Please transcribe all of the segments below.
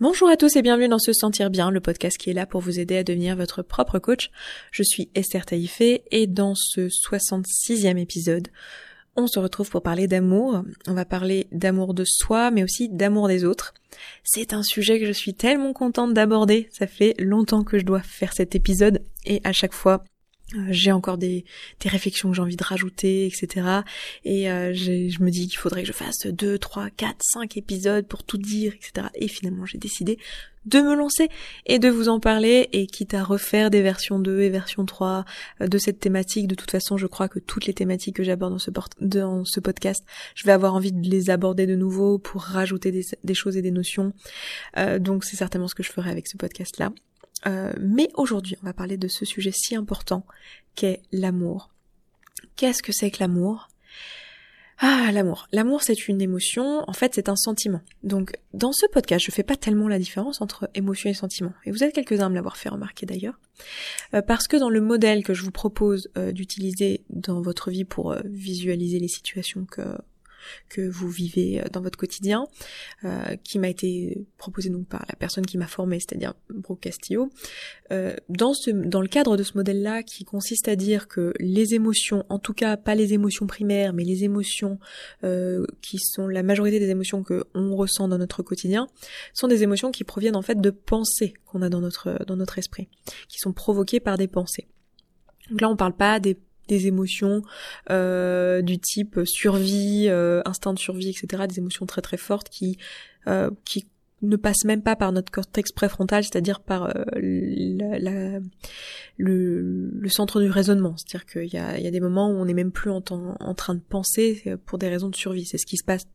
Bonjour à tous et bienvenue dans Se Sentir Bien, le podcast qui est là pour vous aider à devenir votre propre coach. Je suis Esther Taïfé et dans ce 66e épisode, on se retrouve pour parler d'amour. On va parler d'amour de soi, mais aussi d'amour des autres. C'est un sujet que je suis tellement contente d'aborder. Ça fait longtemps que je dois faire cet épisode et à chaque fois, j'ai encore des, réflexions que j'ai envie de rajouter, etc. Et euh, je me dis qu'il faudrait que je fasse 2, 3, 4, 5 épisodes pour tout dire, etc. Et finalement, j'ai décidé de me lancer et de vous en parler et quitte à refaire des versions 2 et version 3 euh, de cette thématique. De toute façon, je crois que toutes les thématiques que j'aborde dans ce, podcast, je vais avoir envie de les aborder de nouveau pour rajouter des, choses et des notions. Euh, donc c'est certainement ce que je ferai avec ce podcast-là. Euh, mais aujourd'hui, on va parler de ce sujet si important qu'est l'amour. Qu'est-ce que c'est que l'amour? Ah, l'amour. L'amour, c'est une émotion. En fait, c'est un sentiment. Donc, dans ce podcast, je fais pas tellement la différence entre émotion et sentiment. Et vous êtes quelques-uns à me l'avoir fait remarquer d'ailleurs. Euh, parce que dans le modèle que je vous propose euh, d'utiliser dans votre vie pour visualiser les situations que que vous vivez euh, dans votre quotidien, euh, qui m'a été proposé donc par la personne qui m'a formé, c'est-à-dire Brooke Castillo. Euh, dans, le cadre de ce modèle-là, qui consiste à dire que les émotions, en tout cas pas les émotions primaires, mais les émotions qui sont la majorité des émotions que on ressent dans notre quotidien, sont des émotions qui proviennent en fait de pensées qu'on a dans notre esprit, qui sont provoquées par des pensées. Donc là, on parle pas des des émotions euh, du type survie, euh, instinct de survie, etc. Des émotions très très fortes qui euh, qui ne passent même pas par notre cortex préfrontal, c'est-à-dire par euh, la, le, le, centre du raisonnement. C'est-à-dire qu'il y y a des moments où on n'est même plus en, en, train de penser pour des raisons de survie. C'est ce qui se passe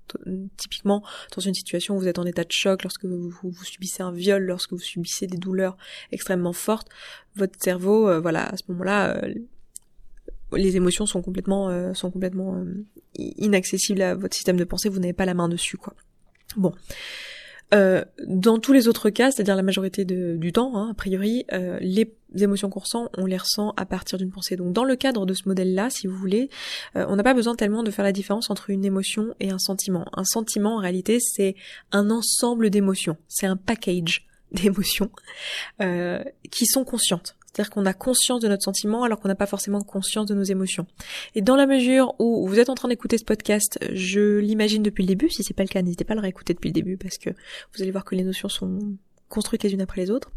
typiquement dans une situation où vous êtes en état de choc, lorsque vous, vous, subissez un viol, lorsque vous subissez des douleurs extrêmement fortes. Votre cerveau, voilà, à ce moment-là, les émotions sont complètement euh, sont complètement euh, inaccessibles à votre système de pensée, vous n'avez pas la main dessus quoi. Bon. Euh, dans tous les autres cas, c'est-à-dire la majorité du temps, hein, a priori, les émotions qu'on ressent, on les ressent à partir d'une pensée. Donc dans le cadre de ce modèle-là, si vous voulez, on n'a pas besoin tellement de faire la différence entre une émotion et un sentiment. Un sentiment, en réalité, c'est un ensemble d'émotions, c'est un package d'émotions qui sont conscientes. C'est-à-dire qu'on a conscience de notre sentiment alors qu'on n'a pas forcément conscience de nos émotions. Et dans la mesure où vous êtes en train d'écouter ce podcast, je l'imagine depuis le début, si c'est pas le cas, n'hésitez pas à le réécouter depuis le début parce que vous allez voir que les notions sont construites les unes après les autres.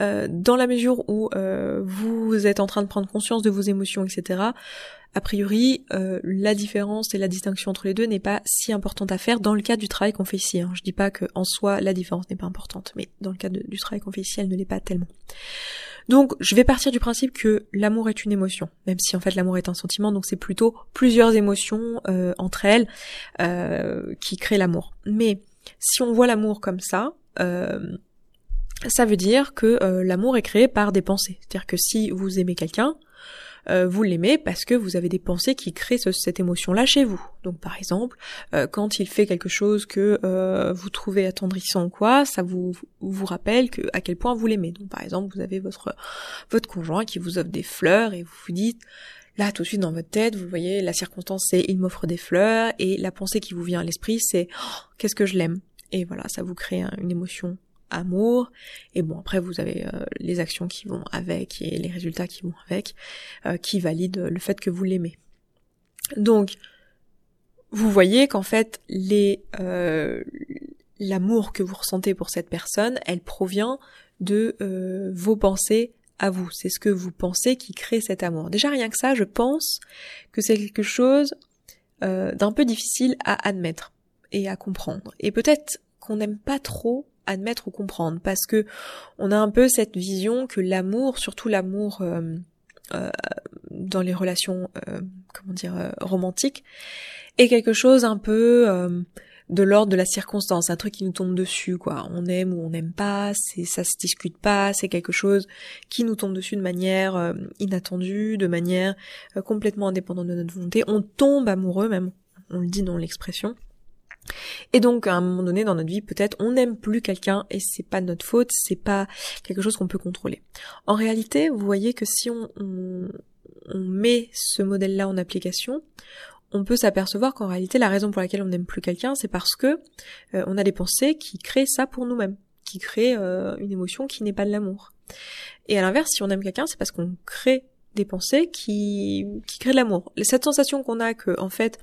Euh, dans la mesure où euh, vous êtes en train de prendre conscience de vos émotions, etc., a priori, euh, la différence et la distinction entre les deux n'est pas si importante à faire dans le cadre du travail qu'on fait ici. Hein. Je dis pas que en soi la différence n'est pas importante, mais dans le cadre du travail qu'on fait ici, elle ne l'est pas tellement. Donc, je vais partir du principe que l'amour est une émotion, même si en fait l'amour est un sentiment, donc c'est plutôt plusieurs émotions entre elles qui créent l'amour. Mais si on voit l'amour comme ça, ça veut dire que euh, l'amour est créé par des pensées. C'est-à-dire que si vous aimez quelqu'un, euh, vous l'aimez parce que vous avez des pensées qui créent cette émotion-là chez vous. Donc par exemple, euh, quand il fait quelque chose que vous trouvez attendrissant ou quoi, ça vous vous rappelle que à quel point vous l'aimez. Donc par exemple, vous avez votre votre conjoint qui vous offre des fleurs et vous vous dites Là, tout de suite dans votre tête, vous voyez, la circonstance c'est il m'offre des fleurs et la pensée qui vous vient à l'esprit c'est oh, qu'est-ce que je l'aime. Et voilà, ça vous crée une émotion amour. Et bon, après, vous avez euh, les actions qui vont avec et les résultats qui vont avec, euh, qui valident le fait que vous l'aimez. Donc, vous voyez qu'en fait, les euh, l'amour que vous ressentez pour cette personne, elle provient de vos pensées à vous. C'est ce que vous pensez qui crée cet amour. Déjà, rien que ça, je pense que c'est quelque chose d'un peu difficile à admettre et à comprendre. Et peut-être qu'on n'aime pas trop admettre ou comprendre parce que on a un peu cette vision que l'amour, surtout l'amour euh, euh, dans les relations, euh, comment dire, romantiques, est quelque chose un peu de l'ordre de la circonstance, un truc qui nous tombe dessus, quoi. On aime ou on n'aime pas, c'est ça se discute pas, c'est quelque chose qui nous tombe dessus de manière inattendue, de manière complètement indépendante de notre volonté. On tombe amoureux même, on le dit dans l'expression. Et donc, à un moment donné dans notre vie, peut-être, on n'aime plus quelqu'un et c'est pas notre faute, c'est pas quelque chose qu'on peut contrôler. En réalité, vous voyez que si on, on, met ce modèle-là en application, on peut s'apercevoir qu'en réalité la raison pour laquelle on n'aime plus quelqu'un, c'est parce que euh, on a des pensées qui créent ça pour nous-mêmes, qui créent euh, une émotion qui n'est pas de l'amour. Et à l'inverse, si on aime quelqu'un, c'est parce qu'on crée des pensées qui, qui créent de l'amour. Cette sensation qu'on a que en fait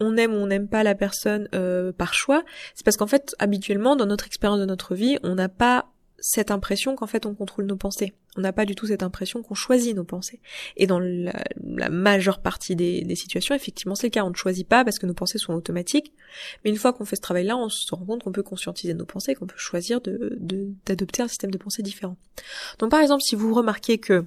on aime ou on n'aime pas la personne euh, par choix, c'est parce qu'en fait habituellement dans notre expérience de notre vie, on n'a pas cette impression qu'en fait on contrôle nos pensées. On n'a pas du tout cette impression qu'on choisit nos pensées. Et dans la, majeure partie des, des situations, effectivement c'est le cas, on ne choisit pas parce que nos pensées sont automatiques. Mais une fois qu'on fait ce travail-là, on se rend compte qu'on peut conscientiser nos pensées, qu'on peut choisir de d'adopter un système de pensée différent. Donc par exemple, si vous remarquez que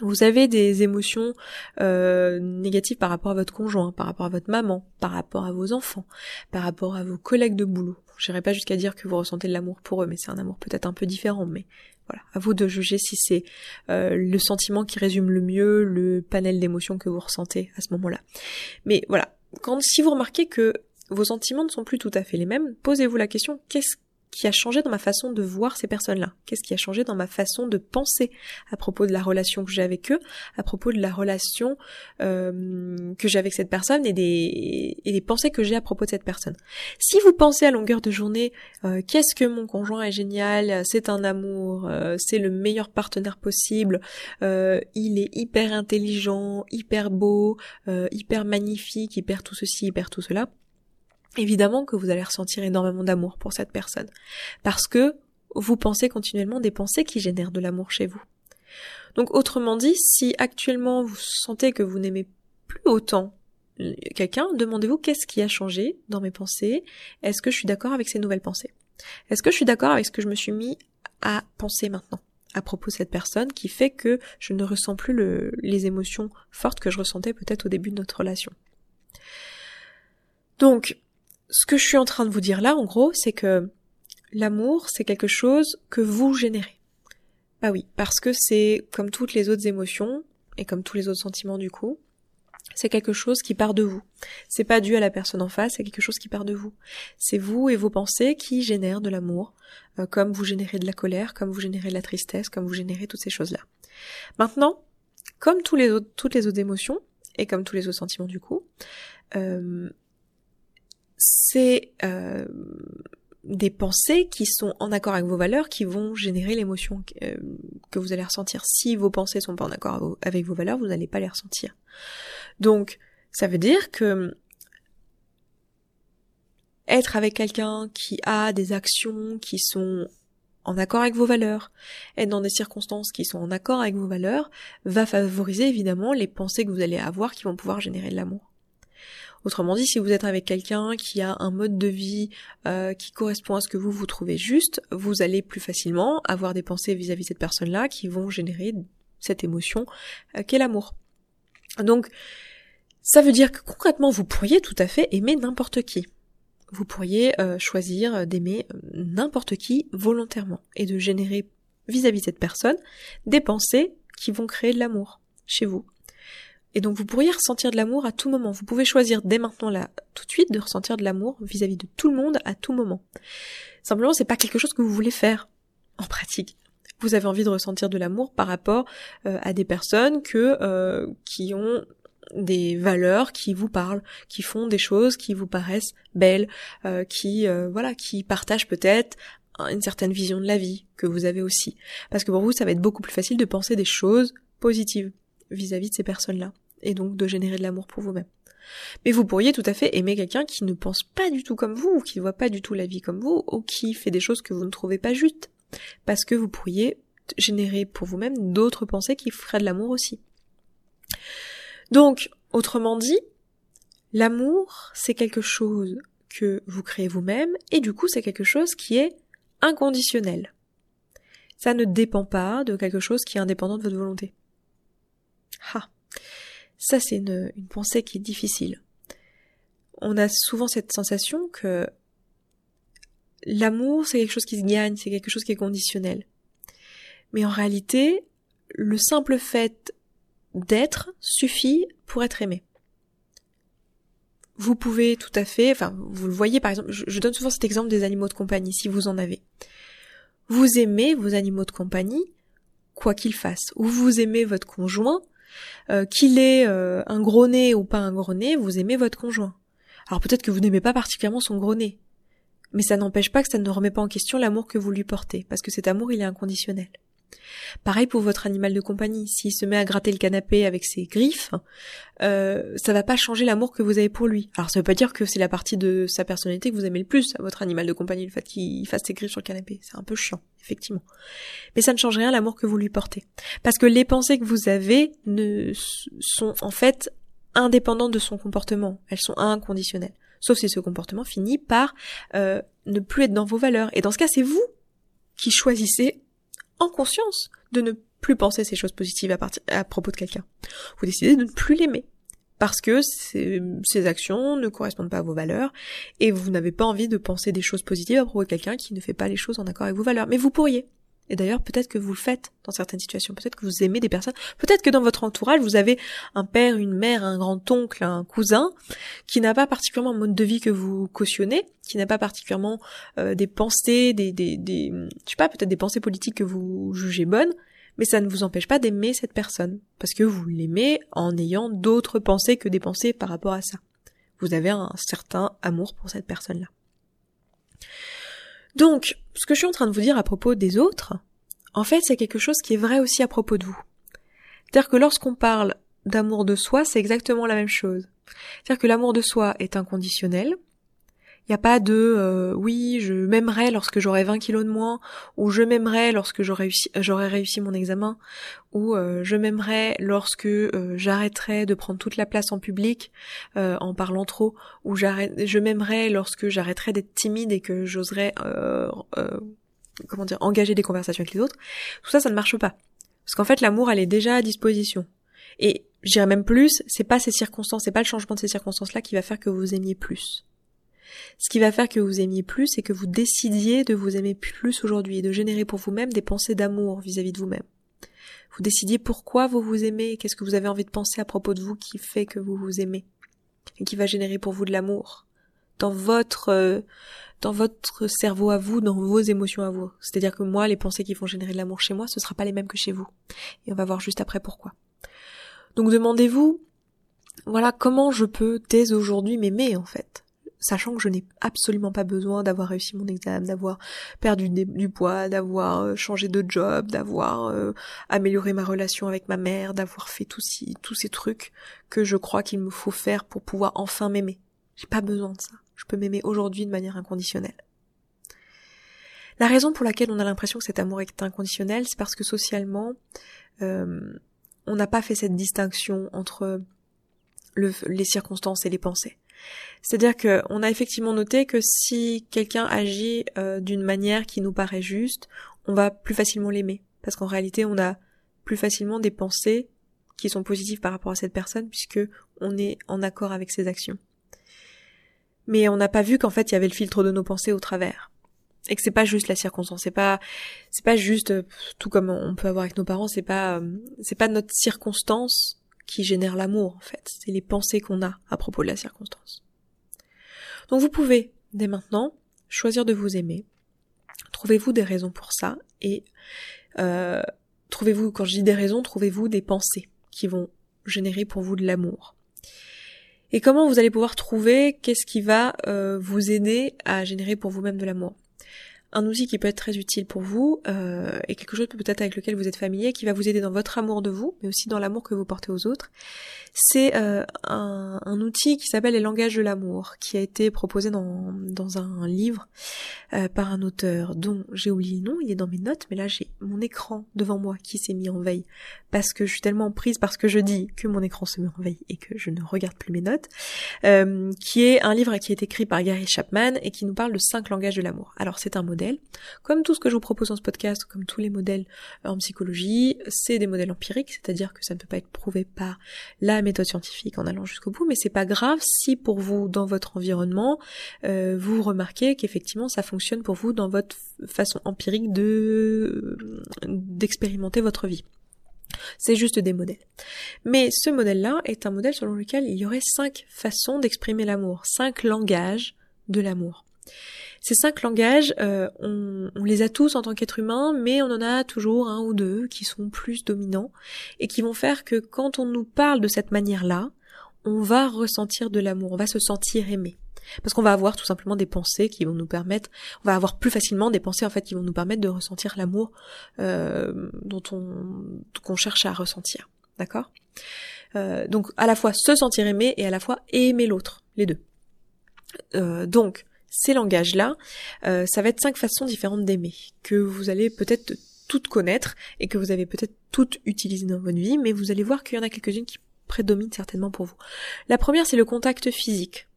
vous avez des émotions euh, négatives par rapport à votre conjoint, par rapport à votre maman, par rapport à vos enfants, par rapport à vos collègues de boulot. J'irai pas jusqu'à dire que vous ressentez de l'amour pour eux, mais c'est un amour peut-être un peu différent. Mais voilà, à vous de juger si c'est euh, le sentiment qui résume le mieux le panel d'émotions que vous ressentez à ce moment-là. Mais voilà, quand si vous remarquez que vos sentiments ne sont plus tout à fait les mêmes, posez-vous la question qu'est-ce qui a changé dans ma façon de voir ces personnes-là? Qu'est-ce qui a changé dans ma façon de penser à propos de la relation que j'ai avec eux, à propos de la relation euh, que j'ai avec cette personne et des, pensées que j'ai à propos de cette personne? Si vous pensez à longueur de journée, euh, qu'est-ce que mon conjoint est génial, c'est un amour, euh, c'est le meilleur partenaire possible, il est hyper intelligent, hyper beau, hyper magnifique, hyper tout ceci, hyper tout cela, évidemment que vous allez ressentir énormément d'amour pour cette personne. Parce que vous pensez continuellement des pensées qui génèrent de l'amour chez vous. Donc autrement dit, si actuellement vous sentez que vous n'aimez plus autant quelqu'un, demandez-vous qu'est-ce qui a changé dans mes pensées? Est-ce que je suis d'accord avec ces nouvelles pensées? Est-ce que je suis d'accord avec ce que je me suis mis à penser maintenant à propos de cette personne qui fait que je ne ressens plus les émotions fortes que je ressentais peut-être au début de notre relation? Donc, ce que je suis en train de vous dire là, en gros, c'est que l'amour, c'est quelque chose que vous générez. Bah oui, parce que c'est comme toutes les autres émotions, et comme tous les autres sentiments du coup, c'est quelque chose qui part de vous. C'est pas dû à la personne en face, c'est quelque chose qui part de vous. C'est vous et vos pensées qui génèrent de l'amour, euh, comme vous générez de la colère, comme vous générez de la tristesse, comme vous générez toutes ces choses-là. Maintenant, comme les autres, toutes les autres émotions, et comme tous les autres sentiments du coup, euh, c'est euh, des pensées qui sont en accord avec vos valeurs qui vont générer l'émotion que, euh, vous allez ressentir. Si vos pensées sont pas en accord avec vos valeurs, vous n'allez pas les ressentir. Donc, ça veut dire que être avec quelqu'un qui a des actions qui sont en accord avec vos valeurs, être dans des circonstances qui sont en accord avec vos valeurs, va favoriser évidemment les pensées que vous allez avoir qui vont pouvoir générer de l'amour. Autrement dit, si vous êtes avec quelqu'un qui a un mode de vie euh, qui correspond à ce que vous vous trouvez juste, vous allez plus facilement avoir des pensées vis-à-vis cette personne-là qui vont générer cette émotion euh, qu'est l'amour. Donc, ça veut dire que concrètement, vous pourriez tout à fait aimer n'importe qui. Vous pourriez euh, choisir d'aimer n'importe qui volontairement et de générer vis-à-vis de cette personne des pensées qui vont créer de l'amour chez vous. Et donc vous pourriez ressentir de l'amour à tout moment. Vous pouvez choisir dès maintenant là, tout de suite, de ressentir de l'amour vis-à-vis de tout le monde à tout moment. Simplement, c'est pas quelque chose que vous voulez faire en pratique. Vous avez envie de ressentir de l'amour par rapport euh, à des personnes que euh, qui ont des valeurs qui vous parlent, qui font des choses qui vous paraissent belles, euh, qui voilà, qui partagent peut-être une certaine vision de la vie que vous avez aussi. Parce que pour vous, ça va être beaucoup plus facile de penser des choses positives vis-à-vis de ces personnes-là et donc de générer de l'amour pour vous-même. Mais vous pourriez tout à fait aimer quelqu'un qui ne pense pas du tout comme vous, ou qui ne voit pas du tout la vie comme vous, ou qui fait des choses que vous ne trouvez pas justes. Parce que vous pourriez générer pour vous-même d'autres pensées qui feraient de l'amour aussi. Donc, autrement dit, l'amour, c'est quelque chose que vous créez vous-même, et du coup, c'est quelque chose qui est inconditionnel. Ça ne dépend pas de quelque chose qui est indépendant de votre volonté. Ah. Ça, c'est une, pensée qui est difficile. On a souvent cette sensation que l'amour, c'est quelque chose qui se gagne, c'est quelque chose qui est conditionnel. Mais en réalité, le simple fait d'être suffit pour être aimé. Vous pouvez tout à fait, enfin, vous le voyez par exemple, je, donne souvent cet exemple des animaux de compagnie, si vous en avez. Vous aimez vos animaux de compagnie, quoi qu'ils fassent. Ou vous aimez votre conjoint, euh, qu'il ait euh, un gros nez ou pas un gros nez, vous aimez votre conjoint. Alors peut-être que vous n'aimez pas particulièrement son gros nez, mais ça n'empêche pas que ça ne remet pas en question l'amour que vous lui portez, parce que cet amour il est inconditionnel. Pareil pour votre animal de compagnie. S'il se met à gratter le canapé avec ses griffes, euh, ça va pas changer l'amour que vous avez pour lui. Alors ça veut pas dire que c'est la partie de sa personnalité que vous aimez le plus à votre animal de compagnie, le fait qu'il fasse ses griffes sur le canapé. C'est un peu chiant, effectivement. Mais ça ne change rien l'amour que vous lui portez. Parce que les pensées que vous avez ne sont en fait indépendantes de son comportement. Elles sont inconditionnelles. Sauf si ce comportement finit par euh, ne plus être dans vos valeurs. Et dans ce cas, c'est vous qui choisissez en conscience de ne plus penser ces choses positives à, à propos de quelqu'un. Vous décidez de ne plus l'aimer parce que ces actions ne correspondent pas à vos valeurs et vous n'avez pas envie de penser des choses positives à propos de quelqu'un qui ne fait pas les choses en accord avec vos valeurs. Mais vous pourriez. Et d'ailleurs, peut-être que vous le faites dans certaines situations. Peut-être que vous aimez des personnes. Peut-être que dans votre entourage, vous avez un père, une mère, un grand-oncle, un cousin qui n'a pas particulièrement un mode de vie que vous cautionnez, qui n'a pas particulièrement euh, des pensées, des, des, des, je sais pas, peut-être des pensées politiques que vous jugez bonnes, mais ça ne vous empêche pas d'aimer cette personne parce que vous l'aimez en ayant d'autres pensées que des pensées par rapport à ça. Vous avez un certain amour pour cette personne-là. Donc, ce que je suis en train de vous dire à propos des autres, en fait, c'est quelque chose qui est vrai aussi à propos de vous. C'est-à-dire que lorsqu'on parle d'amour de soi, c'est exactement la même chose. C'est-à-dire que l'amour de soi est inconditionnel, il n'y a pas de euh, oui, je m'aimerais lorsque j'aurai 20 kilos de moins, ou je m'aimerais lorsque j'aurai réussi, mon examen, ou euh, je m'aimerais lorsque euh, j'arrêterai de prendre toute la place en public en parlant trop, ou je m'aimerais lorsque j'arrêterai d'être timide et que j'oserais comment dire engager des conversations avec les autres. Tout ça, ça ne marche pas, parce qu'en fait, l'amour, elle est déjà à disposition. Et j'irais même plus, c'est pas ces circonstances, c'est pas le changement de ces circonstances-là qui va faire que vous aimiez plus. Ce qui va faire que vous aimiez plus, c'est que vous décidiez de vous aimer plus aujourd'hui et de générer pour vous-même des pensées d'amour vis-à-vis de vous-même. Vous décidiez pourquoi vous vous aimez, qu'est-ce que vous avez envie de penser à propos de vous qui fait que vous vous aimez et qui va générer pour vous de l'amour dans votre euh, dans votre cerveau à vous, dans vos émotions à vous. C'est-à-dire que moi, les pensées qui vont générer de l'amour chez moi, ce sera pas les mêmes que chez vous. Et on va voir juste après pourquoi. Donc demandez-vous, voilà, comment je peux dès aujourd'hui m'aimer en fait? Sachant que je n'ai absolument pas besoin d'avoir réussi mon examen, d'avoir perdu du poids, d'avoir euh, changé de job, d'avoir euh, amélioré ma relation avec ma mère, d'avoir fait tous, ces trucs que je crois qu'il me faut faire pour pouvoir enfin m'aimer. J'ai pas besoin de ça. Je peux m'aimer aujourd'hui de manière inconditionnelle. La raison pour laquelle on a l'impression que cet amour est inconditionnel, c'est parce que socialement, euh, on n'a pas fait cette distinction entre les circonstances et les pensées. C'est-à-dire qu'on a effectivement noté que si quelqu'un agit euh, d'une manière qui nous paraît juste, on va plus facilement l'aimer. Parce qu'en réalité, on a plus facilement des pensées qui sont positives par rapport à cette personne puisque on est en accord avec ses actions. Mais on n'a pas vu qu'en fait il y avait le filtre de nos pensées au travers. Et que c'est pas juste la circonstance, c'est pas c'est pas juste tout comme on peut avoir avec nos parents, c'est pas euh, c'est pas notre circonstance qui génère l'amour en fait, c'est les pensées qu'on a à propos de la circonstance. Donc vous pouvez, dès maintenant, choisir de vous aimer. Trouvez-vous des raisons pour ça et euh, trouvez-vous, quand je dis des raisons, trouvez-vous des pensées qui vont générer pour vous de l'amour. Et comment vous allez pouvoir trouver qu'est-ce qui va euh, vous aider à générer pour vous-même de l'amour? Un outil qui peut être très utile pour vous euh, et quelque chose peut-être avec lequel vous êtes familier, qui va vous aider dans votre amour de vous, mais aussi dans l'amour que vous portez aux autres. C'est euh, un, outil qui s'appelle les langages de l'amour, qui a été proposé dans, dans un livre euh, par un auteur dont j'ai oublié le nom, il est dans mes notes, mais là j'ai mon écran devant moi qui s'est mis en veille parce que je suis tellement prise parce que je dis que mon écran se met en veille et que je ne regarde plus mes notes, qui est un livre qui est écrit par Gary Chapman et qui nous parle de cinq langages de l'amour. Alors c'est un modèle comme tout ce que je vous propose dans ce podcast, comme tous les modèles euh, en psychologie, c'est des modèles empiriques, c'est-à-dire que ça ne peut pas être prouvé par la méthode scientifique en allant jusqu'au bout, mais c'est pas grave si pour vous, dans votre environnement, euh, vous remarquez qu'effectivement ça fonctionne pour vous dans votre façon empirique de d'expérimenter votre vie. C'est juste des modèles. Mais ce modèle-là est un modèle selon lequel il y aurait cinq façons d'exprimer l'amour, cinq langages de l'amour. Ces cinq langages, euh, on, les a tous en tant qu'être humain, mais on en a toujours un ou deux qui sont plus dominants et qui vont faire que quand on nous parle de cette manière-là, on va ressentir de l'amour, on va se sentir aimé. Parce qu'on va avoir tout simplement des pensées qui vont nous permettre, on va avoir plus facilement des pensées en fait qui vont nous permettre de ressentir l'amour euh, dont on qu'on cherche à ressentir, d'accord? Euh, Donc à la fois se sentir aimé et à la fois aimer l'autre, les deux. Donc ces langages-là, euh, ça va être cinq façons différentes d'aimer que vous allez peut-être toutes connaître et que vous avez peut-être toutes utilisées dans votre vie, mais vous allez voir qu'il y en a quelques-unes qui prédominent certainement pour vous. La première, c'est le contact physique.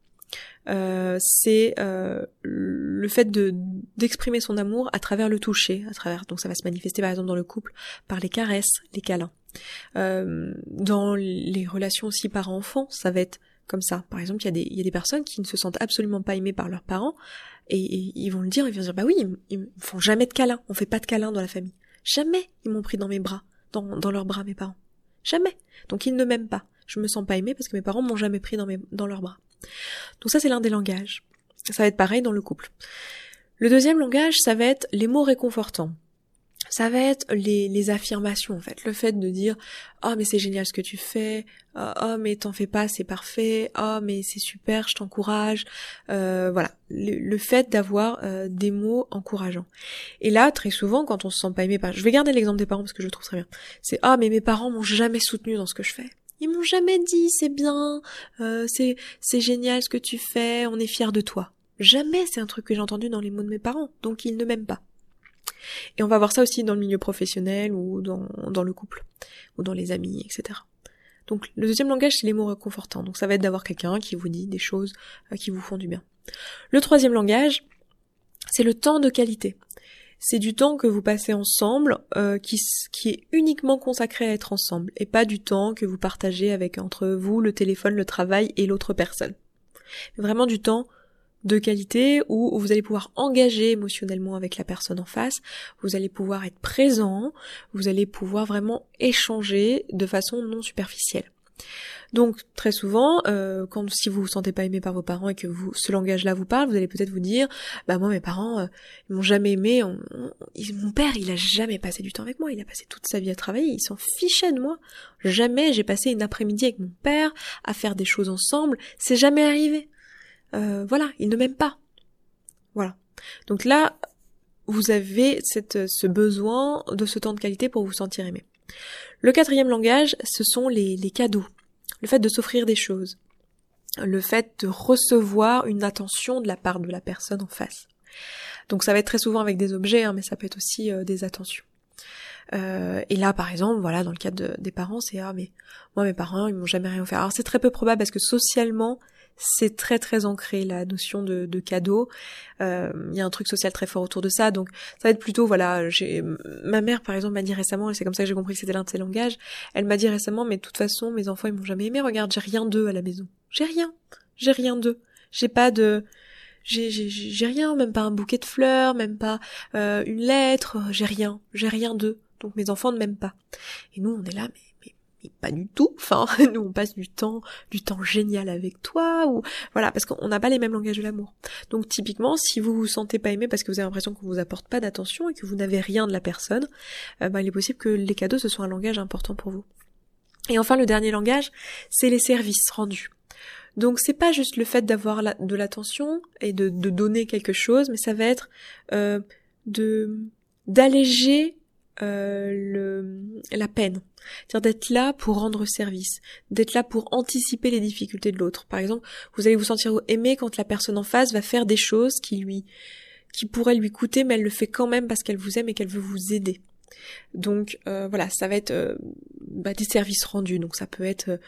Euh, c'est euh, le fait de d'exprimer son amour à travers le toucher, à travers donc ça va se manifester par exemple dans le couple par les caresses, les câlins. Euh, dans les relations aussi parents-enfants, ça va être comme ça. Par exemple, il y a des il y a des personnes qui ne se sentent absolument pas aimées par leurs parents et, ils vont le dire, ils vont dire bah oui, ils, ils font jamais de câlins, on fait pas de câlins dans la famille. Jamais ils m'ont pris dans mes bras, dans, dans leurs bras mes parents. Jamais. Donc ils ne m'aiment pas. Je me sens pas aimée parce que mes parents m'ont jamais pris dans mes dans leurs bras. Donc ça c'est l'un des langages. Ça va être pareil dans le couple. Le deuxième langage, ça va être les mots réconfortants. Ça va être les, les affirmations en fait, le fait de dire oh mais c'est génial ce que tu fais, oh, mais t'en fais pas c'est parfait, oh mais c'est super je t'encourage, euh, voilà. Le, fait d'avoir euh, des mots encourageants. Et là très souvent quand on se sent pas aimé par, je vais garder l'exemple des parents parce que je le trouve très bien, c'est oh mais mes parents m'ont jamais soutenu dans ce que je fais, ils m'ont jamais dit c'est bien, euh, c'est c'est génial ce que tu fais, on est fiers de toi. Jamais c'est un truc que j'ai entendu dans les mots de mes parents, donc ils ne m'aiment pas. Et on va voir ça aussi dans le milieu professionnel ou dans, dans le couple, ou dans les amis, etc. Donc le deuxième langage, c'est les mots réconfortants. Donc ça va être d'avoir quelqu'un qui vous dit des choses euh, qui vous font du bien. Le troisième langage, c'est le temps de qualité c'est du temps que vous passez ensemble euh, qui, qui est uniquement consacré à être ensemble et pas du temps que vous partagez avec entre vous le téléphone, le travail et l'autre personne. Vraiment du temps de qualité où vous allez pouvoir engager émotionnellement avec la personne en face, vous allez pouvoir être présent, vous allez pouvoir vraiment échanger de façon non superficielle. Donc très souvent, euh, quand si vous vous sentez pas aimé par vos parents et que vous ce langage-là vous parle, vous allez peut-être vous dire, bah moi mes parents euh, ils m'ont jamais aimé, mon père il a jamais passé du temps avec moi, il a passé toute sa vie à travailler, il s'en fichait de moi. Jamais j'ai passé une après-midi avec mon père à faire des choses ensemble, c'est jamais arrivé. Euh, voilà, il ne m'aime pas. Voilà. Donc là, vous avez cette, ce besoin de ce temps de qualité pour vous sentir aimé. Le quatrième langage, ce sont les, cadeaux le fait de s'offrir des choses, le fait de recevoir une attention de la part de la personne en face. Donc ça va être très souvent avec des objets, hein, mais ça peut être aussi euh, des attentions. Euh, et là, par exemple, voilà, dans le cadre des parents, c'est ah mais moi mes parents ils m'ont jamais rien offert. Alors c'est très peu probable parce que socialement c'est très très ancré la notion de, de cadeau. Euh, il y a un truc social très fort autour de ça, donc ça va être plutôt voilà. J'ai ma mère par exemple m'a dit récemment, et c'est comme ça que j'ai compris que c'était l'un de ses langages. Elle m'a dit récemment, mais de toute façon mes enfants ils m'ont jamais aimé. Regarde, j'ai rien d'eux à la maison. J'ai rien, j'ai rien d'eux. J'ai pas de j'ai j'ai rien, même pas un bouquet de fleurs, même pas euh, une lettre. J'ai rien, j'ai rien d'eux. Donc mes enfants ne m'aiment pas. Et nous on est là, mais pas du tout. Enfin, nous on passe du temps, du temps génial avec toi ou voilà parce qu'on n'a pas les mêmes langages de l'amour. Donc typiquement, si vous vous sentez pas aimé parce que vous avez l'impression qu'on vous apporte pas d'attention et que vous n'avez rien de la personne, euh, bah, il est possible que les cadeaux ce soit un langage important pour vous. Et enfin, le dernier langage, c'est les services rendus. Donc c'est pas juste le fait d'avoir de l'attention et de, donner quelque chose, mais ça va être euh, de d'alléger euh, le, la peine. C'est-à-dire d'être là pour rendre service, d'être là pour anticiper les difficultés de l'autre. Par exemple, vous allez vous sentir aimé quand la personne en face va faire des choses qui lui, qui pourraient lui coûter, mais elle le fait quand même parce qu'elle vous aime et qu'elle veut vous aider. Donc euh, voilà, ça va être euh, bah, des services rendus. Donc ça peut être,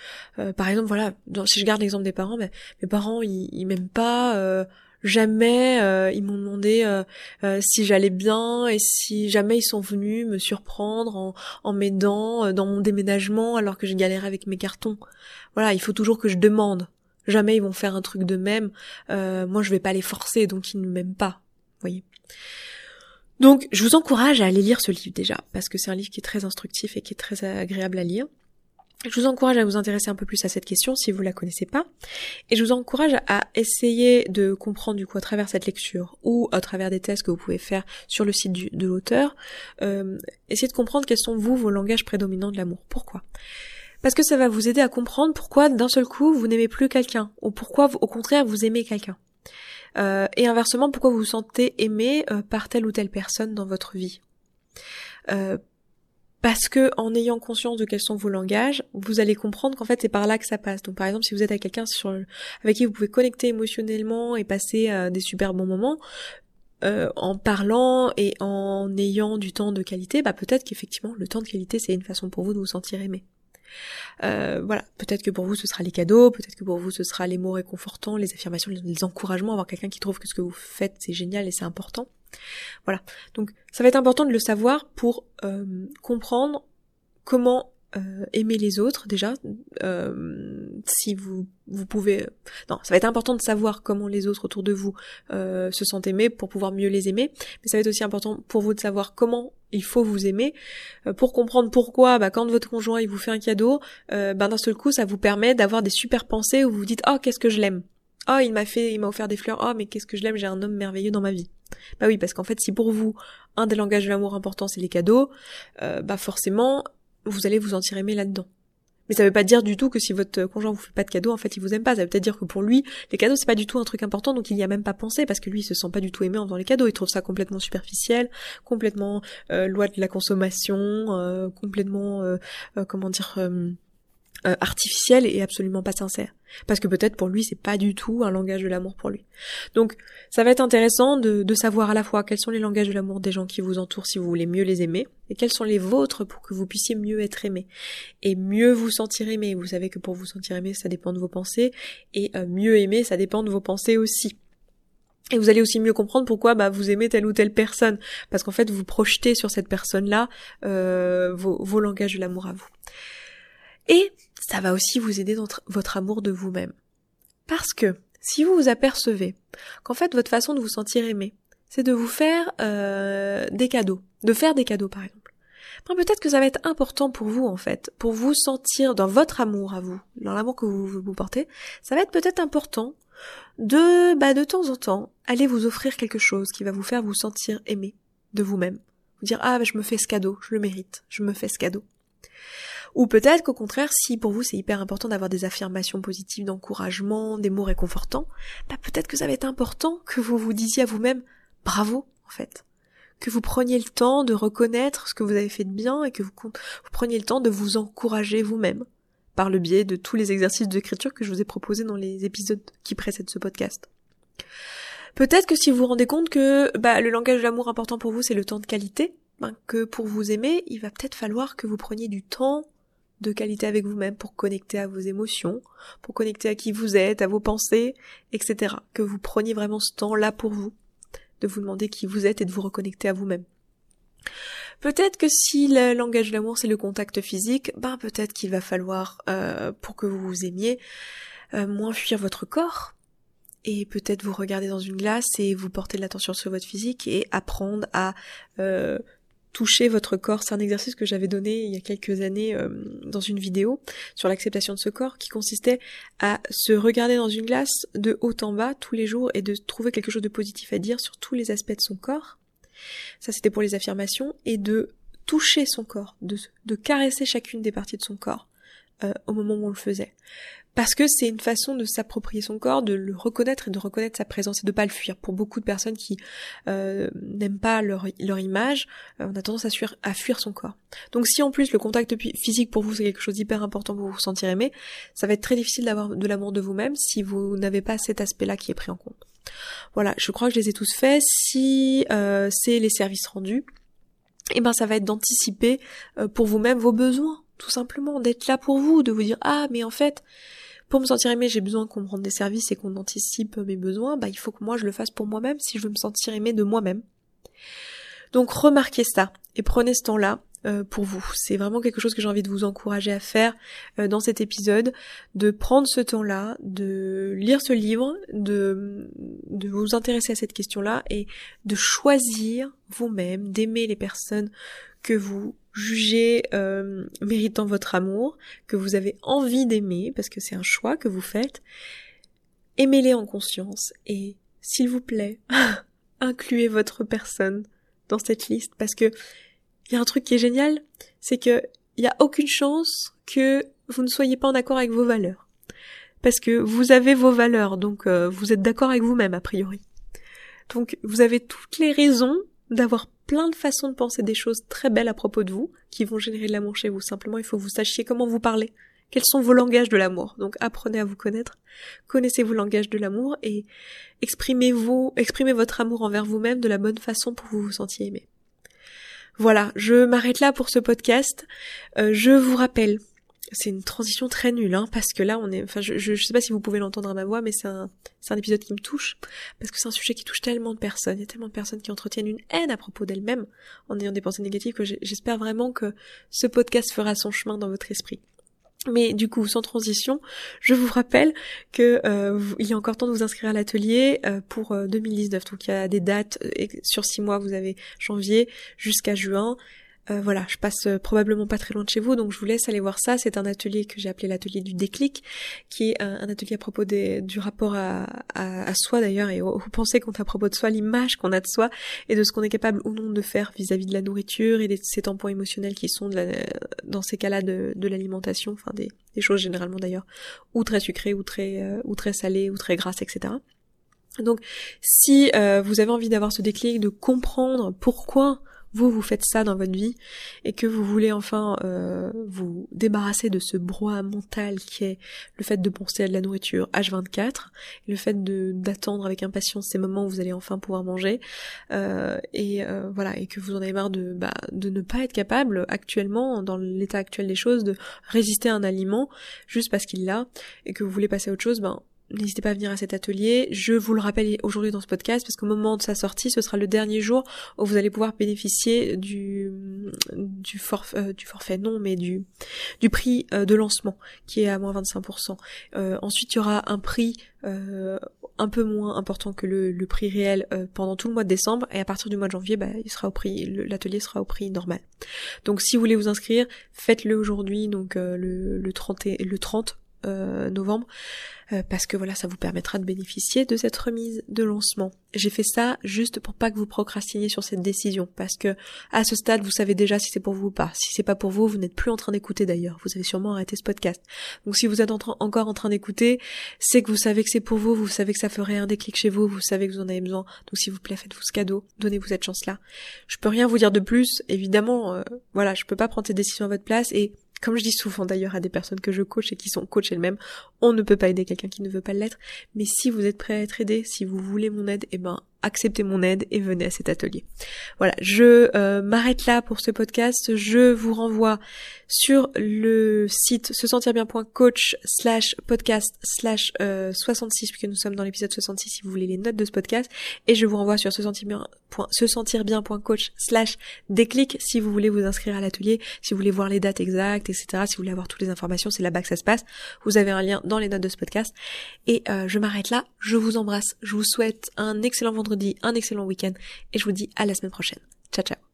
par exemple, voilà, si je garde l'exemple des parents, mes parents ils, ils m'aiment pas jamais euh, ils m'ont demandé euh, euh, si j'allais bien et si jamais ils sont venus me surprendre en, en m'aidant dans mon déménagement alors que je galérais avec mes cartons. Voilà, il faut toujours que je demande. Jamais ils vont faire un truc de même. moi, je vais pas les forcer, donc ils ne m'aiment pas. Voyez. Donc, je vous encourage à aller lire ce livre déjà, parce que c'est un livre qui est très instructif et qui est très agréable à lire. Je vous encourage à vous intéresser un peu plus à cette question si vous la connaissez pas, et je vous encourage à essayer de comprendre du coup à travers cette lecture ou à travers des tests que vous pouvez faire sur le site de l'auteur, euh, essayez de comprendre quels sont vous vos langages prédominants de l'amour. Pourquoi? Parce que ça va vous aider à comprendre pourquoi d'un seul coup vous n'aimez plus quelqu'un ou pourquoi au contraire vous aimez quelqu'un. Euh, et inversement, pourquoi vous vous sentez aimé euh, par telle ou telle personne dans votre vie. Euh, parce que en ayant conscience de quels sont vos langages, vous allez comprendre qu'en fait c'est par là que ça passe. Donc par exemple, si vous êtes avec quelqu'un sur avec qui vous pouvez connecter émotionnellement et passer euh, des super bons moments, euh, en parlant et en ayant du temps de qualité, bah peut-être qu'effectivement le temps de qualité c'est une façon pour vous de vous sentir aimé. Euh, voilà, peut-être que pour vous ce sera les cadeaux, peut-être que pour vous ce sera les mots réconfortants, les affirmations, les encouragements, avoir quelqu'un qui trouve que ce que vous faites c'est génial et c'est important. Voilà. Donc ça va être important de le savoir pour euh, comprendre comment euh, aimer les autres déjà. Euh, si vous vous pouvez, non, ça va être important de savoir comment les autres autour de vous se sentent aimés pour pouvoir mieux les aimer. Mais ça va être aussi important pour vous de savoir comment il faut vous aimer pour comprendre pourquoi bah, quand votre conjoint il vous fait un cadeau ben d'un seul coup ça vous permet d'avoir des super pensées où vous vous dites oh qu'est-ce que je l'aime? Oh il m'a fait il m'a offert des fleurs oh mais qu'est-ce que je l'aime j'ai un homme merveilleux dans ma vie bah oui, parce qu'en fait, si pour vous, un des langages de l'amour important, c'est les cadeaux, euh, bah forcément, vous allez vous sentir aimé là-dedans. Mais ça veut pas dire du tout que si votre conjoint vous fait pas de cadeaux, en fait, il vous aime pas. Ça veut peut-être dire que pour lui, les cadeaux, c'est pas du tout un truc important, donc il n'y a même pas pensé, parce que lui, il se sent pas du tout aimé en faisant les cadeaux. Il trouve ça complètement superficiel, complètement euh, loi de la consommation, euh, complètement, euh, comment dire, euh, artificiel et absolument pas sincère. Parce que peut-être pour lui, c'est pas du tout un langage de l'amour pour lui. Donc, ça va être intéressant de, savoir à la fois quels sont les langages de l'amour des gens qui vous entourent si vous voulez mieux les aimer, et quels sont les vôtres pour que vous puissiez mieux être aimé. Et mieux vous sentir aimé. Vous savez que pour vous sentir aimé, ça dépend de vos pensées, et euh, mieux aimer, ça dépend de vos pensées aussi. Et vous allez aussi mieux comprendre pourquoi bah, vous aimez telle ou telle personne, parce qu'en fait vous projetez sur cette personne-là euh, vos langages de l'amour à vous. Et ça va aussi vous aider dans votre amour de vous-même. Parce que si vous vous apercevez qu'en fait votre façon de vous sentir aimé, c'est de vous faire euh, des cadeaux, de faire des cadeaux par exemple. Ben, peut-être que ça va être important pour vous en fait, pour vous sentir dans votre amour à vous, dans l'amour que vous, vous portez, ça va être peut-être important de bah de temps en temps aller vous offrir quelque chose qui va vous faire vous sentir aimé de vous-même. Vous dire ah bah, je me fais ce cadeau, je le mérite, je me fais ce cadeau. Ou peut-être qu'au contraire, si pour vous c'est hyper important d'avoir des affirmations positives, d'encouragement, des mots réconfortants, bah peut-être que ça va être important que vous vous disiez à vous-même bravo en fait. Que vous preniez le temps de reconnaître ce que vous avez fait de bien et que vous, vous preniez le temps de vous encourager vous-même par le biais de tous les exercices d'écriture que je vous ai proposés dans les épisodes qui précèdent ce podcast. Peut-être que si vous vous rendez compte que bah, le langage de l'amour important pour vous c'est le temps de qualité, ben, que pour vous aimer, il va peut-être falloir que vous preniez du temps de qualité avec vous-même pour connecter à vos émotions, pour connecter à qui vous êtes, à vos pensées, etc. Que vous preniez vraiment ce temps-là pour vous, de vous demander qui vous êtes et de vous reconnecter à vous-même. Peut-être que si le langage de l'amour c'est le contact physique, ben peut-être qu'il va falloir, euh, pour que vous vous aimiez, euh, moins fuir votre corps, et peut-être vous regarder dans une glace et vous porter de l'attention sur votre physique et apprendre à euh, toucher votre corps. C'est un exercice que j'avais donné il y a quelques années euh, dans une vidéo sur l'acceptation de ce corps qui consistait à se regarder dans une glace de haut en bas tous les jours et de trouver quelque chose de positif à dire sur tous les aspects de son corps. Ça c'était pour les affirmations et de toucher son corps, de, caresser chacune des parties de son corps euh, au moment où on le faisait parce que c'est une façon de s'approprier son corps, de le reconnaître et de reconnaître sa présence et de pas le fuir. Pour beaucoup de personnes qui euh, n'aiment pas leur, leur image, euh, on a tendance à fuir, à fuir son corps. Donc si en plus le contact physique pour vous c'est quelque chose d'hyper important pour vous sentir aimé, ça va être très difficile d'avoir de l'amour de vous-même si vous n'avez pas cet aspect-là qui est pris en compte. Voilà, je crois que je les ai tous faits. Si euh, c'est les services rendus, eh ben ça va être d'anticiper pour vous-même vos besoins, tout simplement, d'être là pour vous, de vous dire ah mais en fait pour me sentir aimé, j'ai besoin qu'on me rende des services et qu'on anticipe mes besoins, bah il faut que moi je le fasse pour moi-même si je veux me sentir aimé de moi-même. Donc remarquez ça et prenez ce temps-là euh, pour vous. C'est vraiment quelque chose que j'ai envie de vous encourager à faire euh, dans cet épisode, de prendre ce temps-là, de lire ce livre, de, de vous intéresser à cette question-là et de choisir vous-même, d'aimer les personnes que vous jugez euh, méritant votre amour, que vous avez envie d'aimer, parce que c'est un choix que vous faites, aimez-les en conscience et, s'il vous plaît, incluez votre personne dans cette liste, parce que il y a un truc qui est génial, c'est que il n'y a aucune chance que vous ne soyez pas en accord avec vos valeurs. Parce que vous avez vos valeurs, donc euh, vous êtes d'accord avec vous-même a priori. Donc vous avez toutes les raisons d'avoir plein de façons de penser des choses très belles à propos de vous, qui vont générer de l'amour chez vous. Simplement, il faut que vous sachiez comment vous parlez. Quels sont vos langages de l'amour? Donc apprenez à vous connaître, connaissez vos langages de l'amour et exprimez-vous, exprimez votre amour envers vous-même de la bonne façon pour que vous vous sentiez aimé. Voilà, je m'arrête là pour ce podcast. Euh, je vous rappelle c'est une transition très nulle, hein, parce que là, on est, enfin, je, je, sais pas si vous pouvez l'entendre à ma voix, mais c'est un, épisode qui me touche, parce que c'est un sujet qui touche tellement de personnes. Il y a tellement de personnes qui entretiennent une haine à propos d'elles-mêmes en ayant des pensées négatives que j'espère vraiment que ce podcast fera son chemin dans votre esprit. Mais du coup, sans transition, je vous rappelle que euh, il y a encore temps de vous inscrire à l'atelier euh, pour 2019. Euh, Donc il y a des dates sur six mois. Vous avez janvier jusqu'à juin. Euh, voilà, je passe euh, probablement pas très loin de chez vous, donc je vous laisse aller voir ça. C'est un atelier que j'ai appelé l'atelier du déclic, qui est un, atelier à propos du rapport à, soi d'ailleurs, et aux, pensées qu'on a à propos de soi, l'image qu'on a de soi, et de ce qu'on est capable ou non de faire vis-à-vis de la nourriture et de ces tampons émotionnels qui sont dans ces cas-là de, l'alimentation, enfin des, des, choses généralement d'ailleurs, ou très sucrées, ou très, euh, ou très salées, ou très grasses, etc. Donc, si vous avez envie d'avoir ce déclic, de comprendre pourquoi vous faites ça dans votre vie et que vous voulez enfin euh, vous débarrasser de ce brouhaha mental qui est le fait de penser à de la nourriture H24, le fait d'attendre avec impatience ces moments où vous allez enfin pouvoir manger euh, et euh, voilà et que vous en avez marre de bah, de ne pas être capable actuellement dans l'état actuel des choses de résister à un aliment juste parce qu'il l'a et que vous voulez passer à autre chose, ben n'hésitez pas à venir à cet atelier. Je vous le rappelle aujourd'hui dans ce podcast parce qu'au moment de sa sortie, ce sera le dernier jour où vous allez pouvoir bénéficier du du, forfait, euh, du forfait non, mais du du prix euh, de lancement qui est à moins 25%. Euh, ensuite, il y aura un prix un peu moins important que le, prix réel pendant tout le mois de décembre et à partir du mois de janvier, bah, il sera au prix, l'atelier sera au prix normal. Donc, si vous voulez vous inscrire, faites-le aujourd'hui, donc le le 30 et, le 30 novembre. Euh, parce que voilà, ça vous permettra de bénéficier de cette remise de lancement. J'ai fait ça juste pour pas que vous procrastiniez sur cette décision, parce que à ce stade, vous savez déjà si c'est pour vous ou pas. Si c'est pas pour vous, vous n'êtes plus en train d'écouter d'ailleurs. Vous avez sûrement arrêté ce podcast. Donc si vous êtes encore en train d'écouter, c'est que vous savez que c'est pour vous, vous savez que ça ferait un déclic chez vous, vous savez que vous en avez besoin. Donc s'il vous plaît, faites-vous ce cadeau, donnez-vous cette chance-là. Je peux rien vous dire de plus, évidemment. Euh, voilà, je peux pas prendre cette décision à votre place et comme je dis souvent d'ailleurs à des personnes que je coach et qui sont coach elles-mêmes, on ne peut pas aider quelqu'un qui ne veut pas l'être. Mais si vous êtes prêt à être aidé, si vous voulez mon aide, eh ben acceptez mon aide et venez à cet atelier. Voilà, je euh, m'arrête là pour ce podcast. Je vous renvoie sur le site se sentir bien.coach slash podcast slash 66 euh, puisque nous sommes dans l'épisode 66 si vous voulez les notes de ce podcast et je vous renvoie sur se sentir se bien.coach slash déclic si vous voulez vous inscrire à l'atelier, si vous voulez voir les dates exactes, etc. Si vous voulez avoir toutes les informations, c'est là-bas que ça se passe. Vous avez un lien dans les notes de ce podcast. Et euh, je m'arrête là. Je vous embrasse. Je vous souhaite un excellent un excellent week-end. Et je vous dis à la semaine prochaine. Ciao ciao